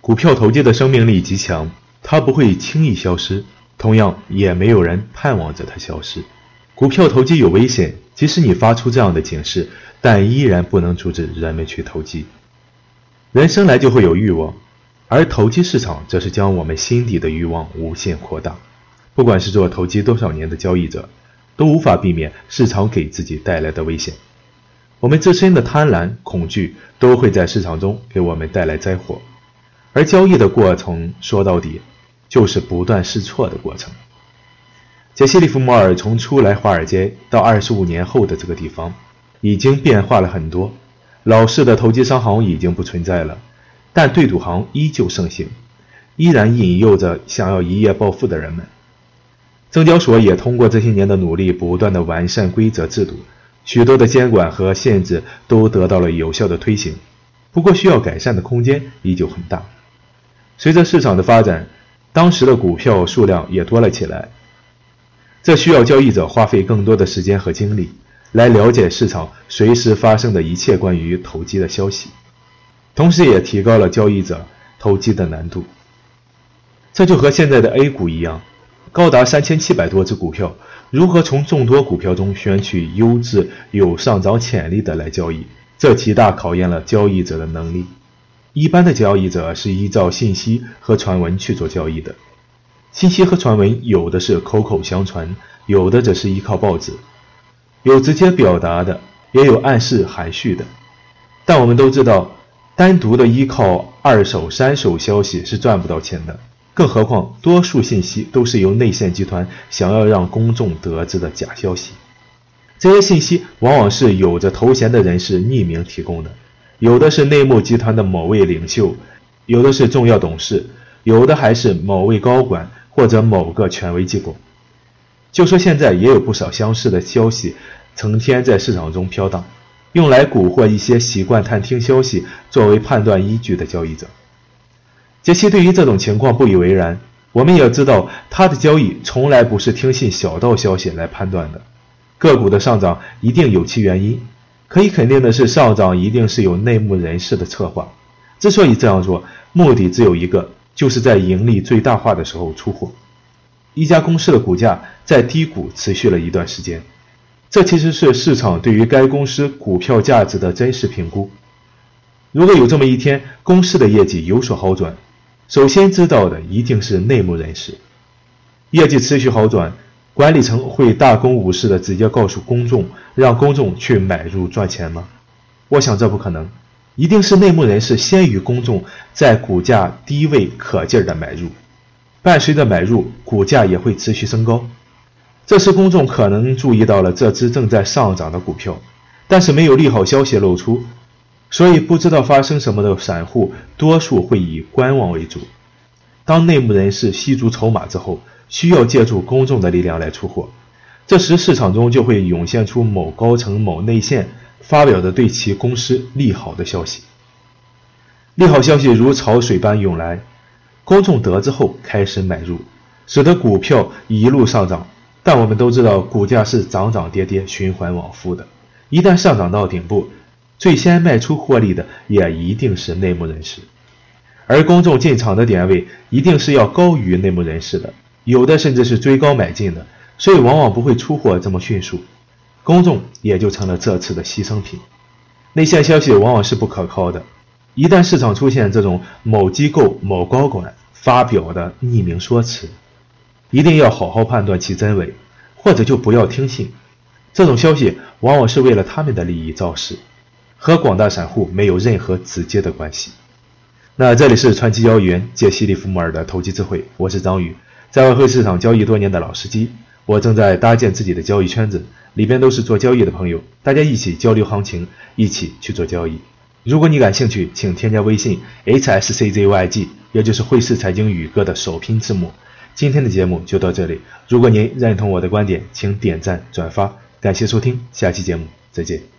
股票投机的生命力极强，它不会轻易消失，同样也没有人盼望着它消失。股票投机有危险，即使你发出这样的警示，但依然不能阻止人们去投机。人生来就会有欲望，而投机市场则是将我们心底的欲望无限扩大。不管是做投机多少年的交易者，都无法避免市场给自己带来的危险。我们自身的贪婪、恐惧都会在市场中给我们带来灾祸，而交易的过程说到底，就是不断试错的过程。杰西·利弗莫尔从初来华尔街到二十五年后的这个地方，已经变化了很多。老式的投机商行已经不存在了，但对赌行依旧盛行，依然引诱着想要一夜暴富的人们。证交所也通过这些年的努力，不断的完善规则制度，许多的监管和限制都得到了有效的推行。不过，需要改善的空间依旧很大。随着市场的发展，当时的股票数量也多了起来。这需要交易者花费更多的时间和精力，来了解市场随时发生的一切关于投机的消息，同时也提高了交易者投机的难度。这就和现在的 A 股一样，高达三千七百多只股票，如何从众多股票中选取优质、有上涨潜力的来交易，这极大考验了交易者的能力。一般的交易者是依照信息和传闻去做交易的。信息和传闻有的是口口相传，有的则是依靠报纸，有直接表达的，也有暗示含蓄的。但我们都知道，单独的依靠二手、三手消息是赚不到钱的，更何况多数信息都是由内线集团想要让公众得知的假消息。这些信息往往是有着头衔的人士匿名提供的，有的是内幕集团的某位领袖，有的是重要董事，有的还是某位高管。或者某个权威机构，就说现在也有不少相似的消息，成天在市场中飘荡，用来蛊惑一些习惯探听消息作为判断依据的交易者。杰西对于这种情况不以为然。我们也知道，他的交易从来不是听信小道消息来判断的，个股的上涨一定有其原因。可以肯定的是，上涨一定是有内幕人士的策划。之所以这样做，目的只有一个。就是在盈利最大化的时候出货。一家公司的股价在低谷持续了一段时间，这其实是市场对于该公司股票价值的真实评估。如果有这么一天，公司的业绩有所好转，首先知道的一定是内幕人士。业绩持续好转，管理层会大公无私的直接告诉公众，让公众去买入赚钱吗？我想这不可能。一定是内幕人士先于公众在股价低位可劲儿的买入，伴随着买入，股价也会持续升高。这时公众可能注意到了这只正在上涨的股票，但是没有利好消息露出，所以不知道发生什么的散户多数会以观望为主。当内幕人士吸足筹码之后，需要借助公众的力量来出货，这时市场中就会涌现出某高层、某内线。发表的对其公司利好的消息，利好消息如潮水般涌来，公众得知后开始买入，使得股票一路上涨。但我们都知道，股价是涨涨跌跌、循环往复的。一旦上涨到顶部，最先卖出获利的也一定是内幕人士，而公众进场的点位一定是要高于内幕人士的，有的甚至是追高买进的，所以往往不会出货这么迅速。公众也就成了这次的牺牲品。内线消息往往是不可靠的，一旦市场出现这种某机构某高管发表的匿名说辞，一定要好好判断其真伪，或者就不要听信。这种消息往往是为了他们的利益造势，和广大散户没有任何直接的关系。那这里是传奇交易员杰西·利弗莫尔的投机智慧，我是张宇，在外汇市场交易多年的老司机。我正在搭建自己的交易圈子，里边都是做交易的朋友，大家一起交流行情，一起去做交易。如果你感兴趣，请添加微信 hsczyg，也就是汇市财经宇哥的首拼字母。今天的节目就到这里，如果您认同我的观点，请点赞转发，感谢收听，下期节目再见。